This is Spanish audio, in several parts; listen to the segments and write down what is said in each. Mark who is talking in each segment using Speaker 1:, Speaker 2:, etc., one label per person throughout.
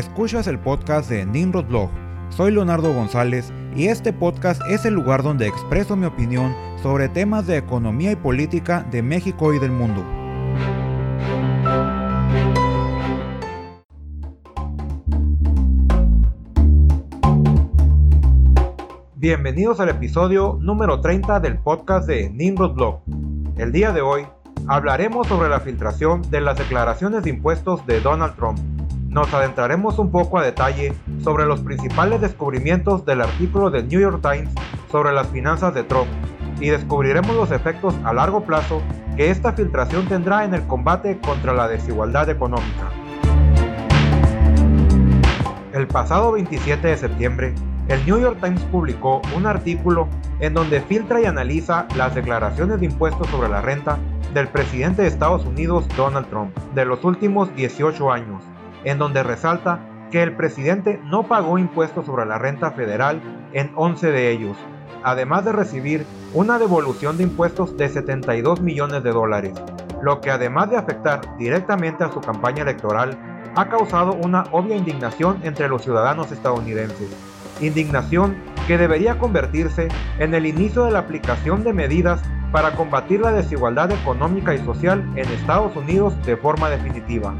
Speaker 1: Escuchas el podcast de Nimrod Blog. Soy Leonardo González y este podcast es el lugar donde expreso mi opinión sobre temas de economía y política de México y del mundo. Bienvenidos al episodio número 30 del podcast de Nimrod Blog. El día de hoy hablaremos sobre la filtración de las declaraciones de impuestos de Donald Trump nos adentraremos un poco a detalle sobre los principales descubrimientos del artículo del New York Times sobre las finanzas de Trump y descubriremos los efectos a largo plazo que esta filtración tendrá en el combate contra la desigualdad económica. El pasado 27 de septiembre, el New York Times publicó un artículo en donde filtra y analiza las declaraciones de impuestos sobre la renta del presidente de Estados Unidos Donald Trump de los últimos 18 años en donde resalta que el presidente no pagó impuestos sobre la renta federal en 11 de ellos, además de recibir una devolución de impuestos de 72 millones de dólares, lo que además de afectar directamente a su campaña electoral, ha causado una obvia indignación entre los ciudadanos estadounidenses. Indignación que debería convertirse en el inicio de la aplicación de medidas para combatir la desigualdad económica y social en Estados Unidos de forma definitiva.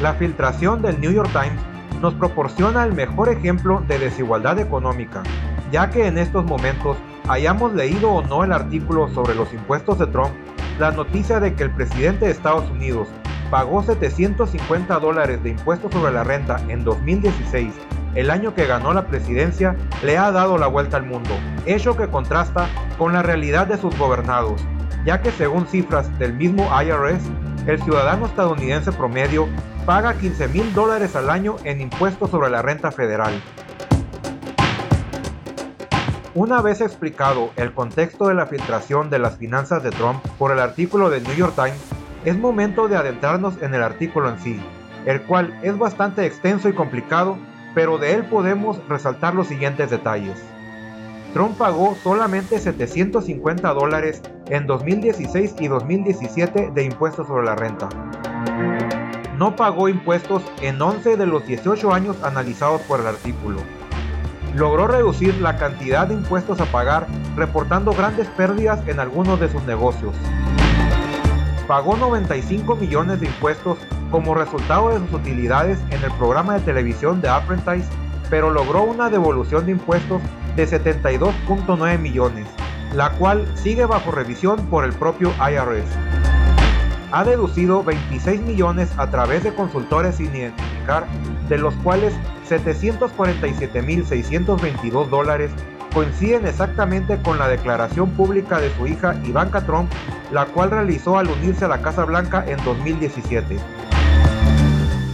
Speaker 1: La filtración del New York Times nos proporciona el mejor ejemplo de desigualdad económica, ya que en estos momentos, hayamos leído o no el artículo sobre los impuestos de Trump, la noticia de que el presidente de Estados Unidos pagó 750 dólares de impuestos sobre la renta en 2016, el año que ganó la presidencia, le ha dado la vuelta al mundo, hecho que contrasta con la realidad de sus gobernados, ya que según cifras del mismo IRS, el ciudadano estadounidense promedio paga 15 mil dólares al año en impuestos sobre la renta federal. Una vez explicado el contexto de la filtración de las finanzas de Trump por el artículo del New York Times, es momento de adentrarnos en el artículo en sí, el cual es bastante extenso y complicado, pero de él podemos resaltar los siguientes detalles. Trump pagó solamente 750 dólares en 2016 y 2017 de impuestos sobre la renta no pagó impuestos en 11 de los 18 años analizados por el artículo. Logró reducir la cantidad de impuestos a pagar, reportando grandes pérdidas en algunos de sus negocios. Pagó 95 millones de impuestos como resultado de sus utilidades en el programa de televisión de Apprentice, pero logró una devolución de impuestos de 72.9 millones, la cual sigue bajo revisión por el propio IRS ha deducido 26 millones a través de consultores sin identificar, de los cuales 747.622 dólares coinciden exactamente con la declaración pública de su hija Ivanka Trump, la cual realizó al unirse a la Casa Blanca en 2017.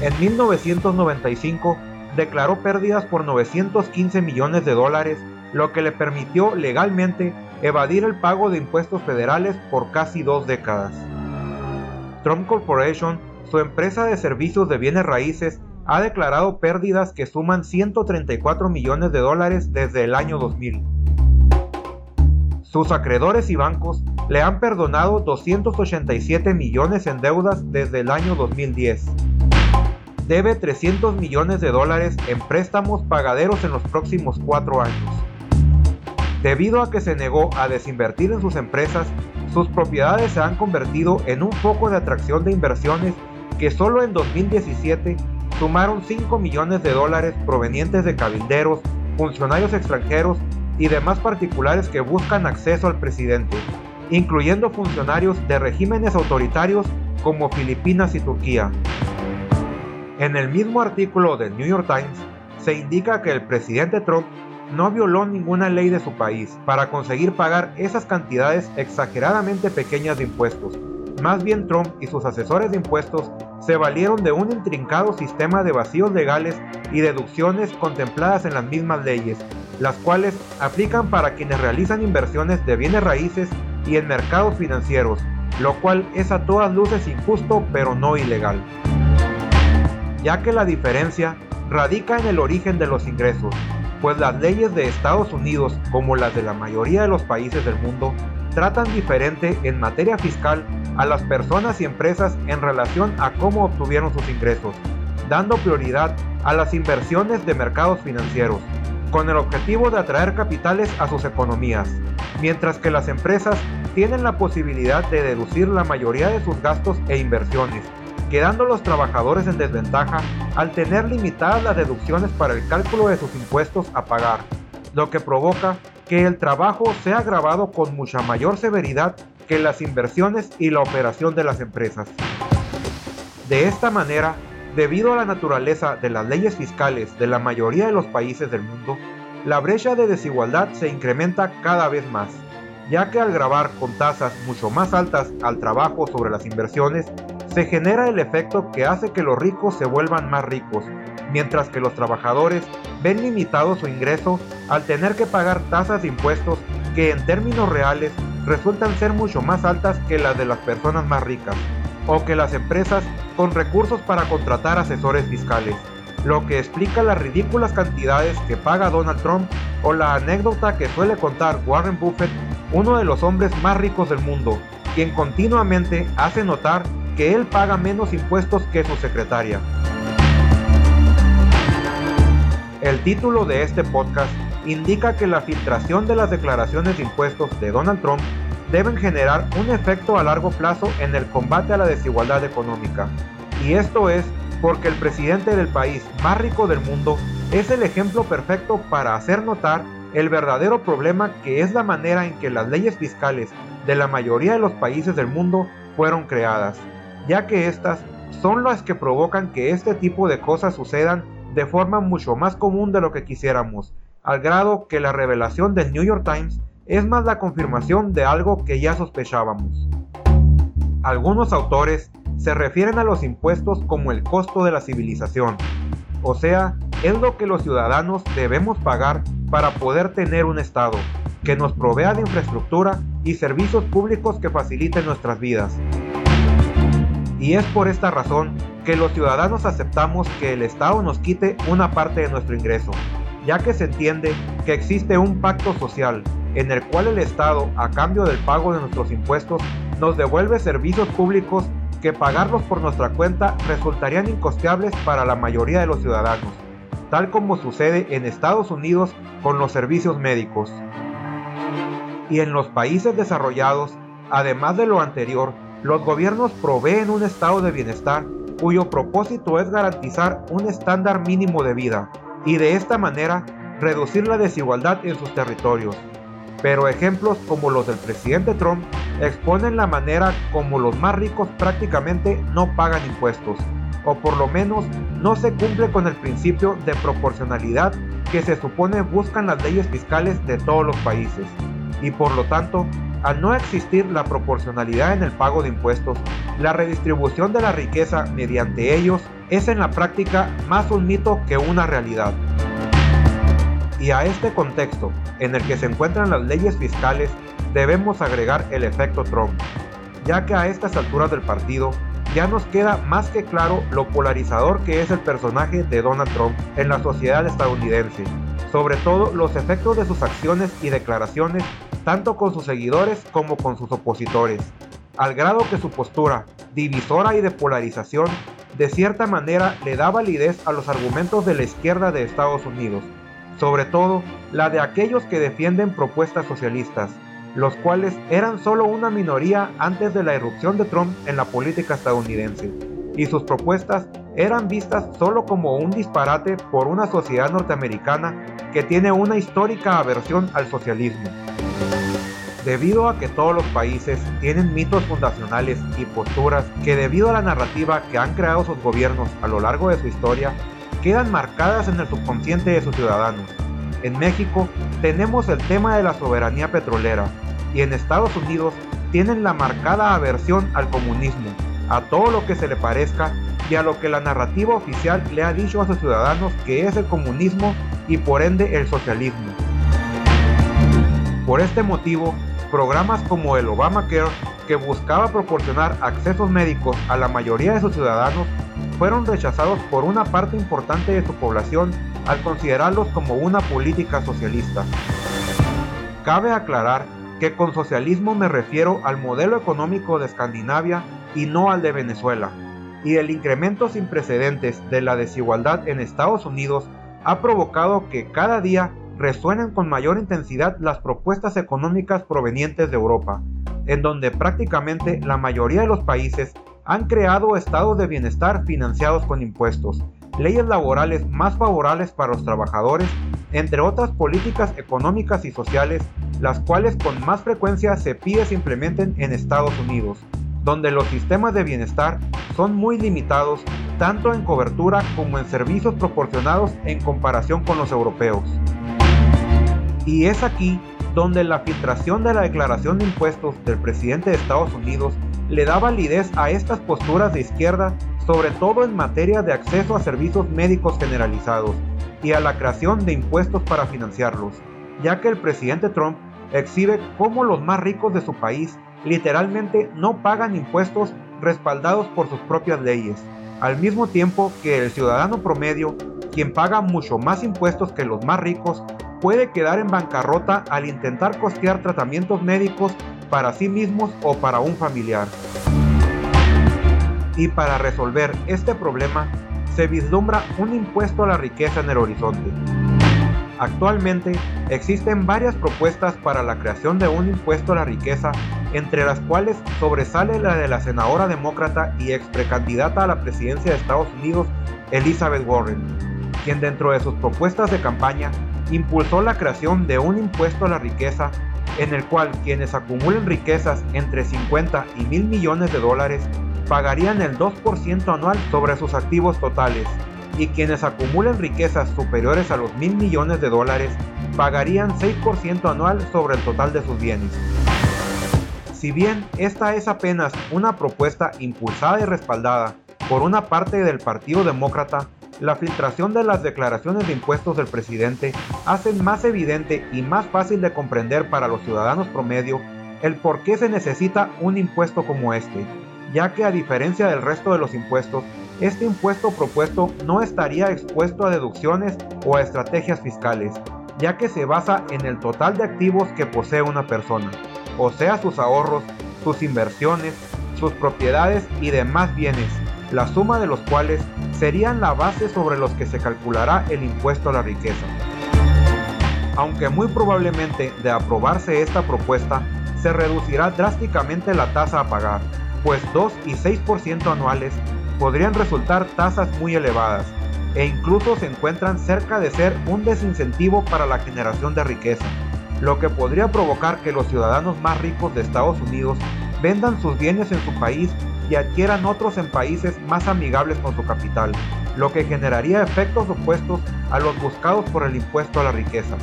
Speaker 1: En 1995 declaró pérdidas por 915 millones de dólares, lo que le permitió legalmente evadir el pago de impuestos federales por casi dos décadas. Trump Corporation, su empresa de servicios de bienes raíces, ha declarado pérdidas que suman 134 millones de dólares desde el año 2000. Sus acreedores y bancos le han perdonado 287 millones en deudas desde el año 2010. Debe 300 millones de dólares en préstamos pagaderos en los próximos cuatro años. Debido a que se negó a desinvertir en sus empresas, sus propiedades se han convertido en un foco de atracción de inversiones que solo en 2017 sumaron 5 millones de dólares provenientes de cabilderos, funcionarios extranjeros y demás particulares que buscan acceso al presidente, incluyendo funcionarios de regímenes autoritarios como Filipinas y Turquía. En el mismo artículo del New York Times se indica que el presidente Trump no violó ninguna ley de su país para conseguir pagar esas cantidades exageradamente pequeñas de impuestos. Más bien Trump y sus asesores de impuestos se valieron de un intrincado sistema de vacíos legales y deducciones contempladas en las mismas leyes, las cuales aplican para quienes realizan inversiones de bienes raíces y en mercados financieros, lo cual es a todas luces injusto pero no ilegal. Ya que la diferencia radica en el origen de los ingresos, pues las leyes de Estados Unidos, como las de la mayoría de los países del mundo, tratan diferente en materia fiscal a las personas y empresas en relación a cómo obtuvieron sus ingresos. dando prioridad a las inversiones de mercados financieros, con el objetivo de atraer capitales a sus economías, mientras que las empresas tienen la posibilidad de deducir la mayoría de sus gastos e inversiones, quedando los trabajadores en desventaja al tener limitadas las deducciones para el cálculo de sus impuestos a pagar, lo que provoca que el trabajo sea grabado con mucha mayor severidad que las inversiones y la operación de las empresas. De esta manera, debido a la naturaleza de las leyes fiscales de la mayoría de los países del mundo, la brecha de desigualdad se incrementa cada vez más, ya que al grabar con tasas mucho más altas al trabajo sobre las inversiones, se genera el efecto que hace que los ricos se vuelvan más ricos, mientras que los trabajadores ven limitado su ingreso al tener que pagar tasas de impuestos que en términos reales resultan ser mucho más altas que las de las personas más ricas, o que las empresas con recursos para contratar asesores fiscales, lo que explica las ridículas cantidades que paga Donald Trump o la anécdota que suele contar Warren Buffett, uno de los hombres más ricos del mundo, quien continuamente hace notar que él paga menos impuestos que su secretaria. El título de este podcast indica que la filtración de las declaraciones de impuestos de Donald Trump deben generar un efecto a largo plazo en el combate a la desigualdad económica. Y esto es porque el presidente del país más rico del mundo es el ejemplo perfecto para hacer notar el verdadero problema que es la manera en que las leyes fiscales de la mayoría de los países del mundo fueron creadas, ya que estas son las que provocan que este tipo de cosas sucedan de forma mucho más común de lo que quisiéramos, al grado que la revelación del New York Times es más la confirmación de algo que ya sospechábamos. Algunos autores se refieren a los impuestos como el costo de la civilización, o sea, es lo que los ciudadanos debemos pagar para poder tener un Estado que nos provea de infraestructura y servicios públicos que faciliten nuestras vidas. Y es por esta razón que los ciudadanos aceptamos que el Estado nos quite una parte de nuestro ingreso, ya que se entiende que existe un pacto social en el cual el Estado, a cambio del pago de nuestros impuestos, nos devuelve servicios públicos que pagarlos por nuestra cuenta resultarían incosteables para la mayoría de los ciudadanos, tal como sucede en Estados Unidos con los servicios médicos. Y en los países desarrollados, además de lo anterior, los gobiernos proveen un estado de bienestar cuyo propósito es garantizar un estándar mínimo de vida, y de esta manera reducir la desigualdad en sus territorios. Pero ejemplos como los del presidente Trump exponen la manera como los más ricos prácticamente no pagan impuestos, o por lo menos no se cumple con el principio de proporcionalidad que se supone buscan las leyes fiscales de todos los países, y por lo tanto, al no existir la proporcionalidad en el pago de impuestos, la redistribución de la riqueza mediante ellos es en la práctica más un mito que una realidad. Y a este contexto, en el que se encuentran las leyes fiscales, debemos agregar el efecto Trump, ya que a estas alturas del partido ya nos queda más que claro lo polarizador que es el personaje de Donald Trump en la sociedad estadounidense, sobre todo los efectos de sus acciones y declaraciones tanto con sus seguidores como con sus opositores, al grado que su postura, divisora y de polarización, de cierta manera le da validez a los argumentos de la izquierda de Estados Unidos, sobre todo la de aquellos que defienden propuestas socialistas, los cuales eran solo una minoría antes de la irrupción de Trump en la política estadounidense, y sus propuestas eran vistas solo como un disparate por una sociedad norteamericana que tiene una histórica aversión al socialismo. Debido a que todos los países tienen mitos fundacionales y posturas que debido a la narrativa que han creado sus gobiernos a lo largo de su historia, quedan marcadas en el subconsciente de sus ciudadanos. En México tenemos el tema de la soberanía petrolera y en Estados Unidos tienen la marcada aversión al comunismo, a todo lo que se le parezca y a lo que la narrativa oficial le ha dicho a sus ciudadanos que es el comunismo y por ende el socialismo. Por este motivo, programas como el Obamacare, que buscaba proporcionar accesos médicos a la mayoría de sus ciudadanos, fueron rechazados por una parte importante de su población al considerarlos como una política socialista. Cabe aclarar que con socialismo me refiero al modelo económico de Escandinavia y no al de Venezuela, y el incremento sin precedentes de la desigualdad en Estados Unidos ha provocado que cada día resuenen con mayor intensidad las propuestas económicas provenientes de Europa, en donde prácticamente la mayoría de los países han creado estados de bienestar financiados con impuestos, leyes laborales más favorables para los trabajadores, entre otras políticas económicas y sociales, las cuales con más frecuencia se pide se implementen en Estados Unidos, donde los sistemas de bienestar son muy limitados tanto en cobertura como en servicios proporcionados en comparación con los europeos. Y es aquí donde la filtración de la declaración de impuestos del presidente de Estados Unidos le da validez a estas posturas de izquierda, sobre todo en materia de acceso a servicios médicos generalizados y a la creación de impuestos para financiarlos, ya que el presidente Trump exhibe cómo los más ricos de su país literalmente no pagan impuestos respaldados por sus propias leyes, al mismo tiempo que el ciudadano promedio, quien paga mucho más impuestos que los más ricos, puede quedar en bancarrota al intentar costear tratamientos médicos para sí mismos o para un familiar. Y para resolver este problema, se vislumbra un impuesto a la riqueza en el horizonte. Actualmente existen varias propuestas para la creación de un impuesto a la riqueza, entre las cuales sobresale la de la senadora demócrata y ex precandidata a la presidencia de Estados Unidos, Elizabeth Warren, quien dentro de sus propuestas de campaña impulsó la creación de un impuesto a la riqueza en el cual quienes acumulen riquezas entre 50 y mil millones de dólares pagarían el 2% anual sobre sus activos totales y quienes acumulen riquezas superiores a los mil millones de dólares pagarían 6% anual sobre el total de sus bienes. Si bien esta es apenas una propuesta impulsada y respaldada por una parte del Partido Demócrata, la filtración de las declaraciones de impuestos del presidente hace más evidente y más fácil de comprender para los ciudadanos promedio el por qué se necesita un impuesto como este, ya que a diferencia del resto de los impuestos, este impuesto propuesto no estaría expuesto a deducciones o a estrategias fiscales, ya que se basa en el total de activos que posee una persona, o sea sus ahorros, sus inversiones, sus propiedades y demás bienes, la suma de los cuales serían la base sobre los que se calculará el impuesto a la riqueza. Aunque muy probablemente de aprobarse esta propuesta, se reducirá drásticamente la tasa a pagar, pues 2 y 6% anuales podrían resultar tasas muy elevadas e incluso se encuentran cerca de ser un desincentivo para la generación de riqueza, lo que podría provocar que los ciudadanos más ricos de Estados Unidos vendan sus bienes en su país y adquieran otros en países más amigables con su capital, lo que generaría efectos opuestos a los buscados por el impuesto a la riqueza.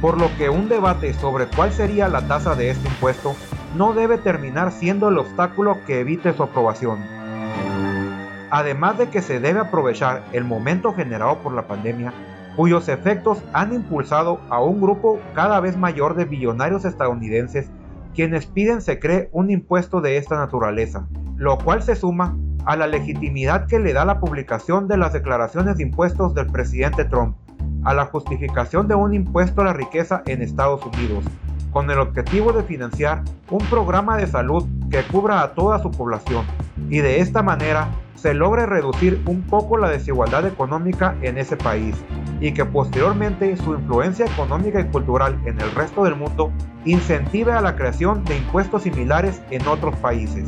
Speaker 1: Por lo que un debate sobre cuál sería la tasa de este impuesto no debe terminar siendo el obstáculo que evite su aprobación. Además de que se debe aprovechar el momento generado por la pandemia, cuyos efectos han impulsado a un grupo cada vez mayor de billonarios estadounidenses quienes piden se cree un impuesto de esta naturaleza, lo cual se suma a la legitimidad que le da la publicación de las declaraciones de impuestos del presidente Trump, a la justificación de un impuesto a la riqueza en Estados Unidos, con el objetivo de financiar un programa de salud que cubra a toda su población. Y de esta manera se logre reducir un poco la desigualdad económica en ese país y que posteriormente su influencia económica y cultural en el resto del mundo incentive a la creación de impuestos similares en otros países.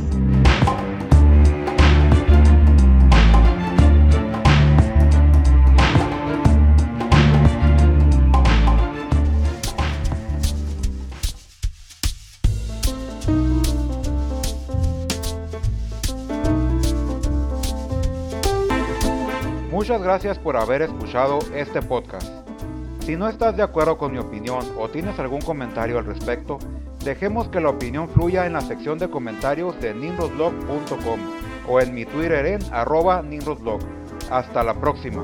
Speaker 1: Muchas gracias por haber escuchado este podcast. Si no estás de acuerdo con mi opinión o tienes algún comentario al respecto, dejemos que la opinión fluya en la sección de comentarios de nimrodblog.com o en mi Twitter en arroba nimrodblog. Hasta la próxima.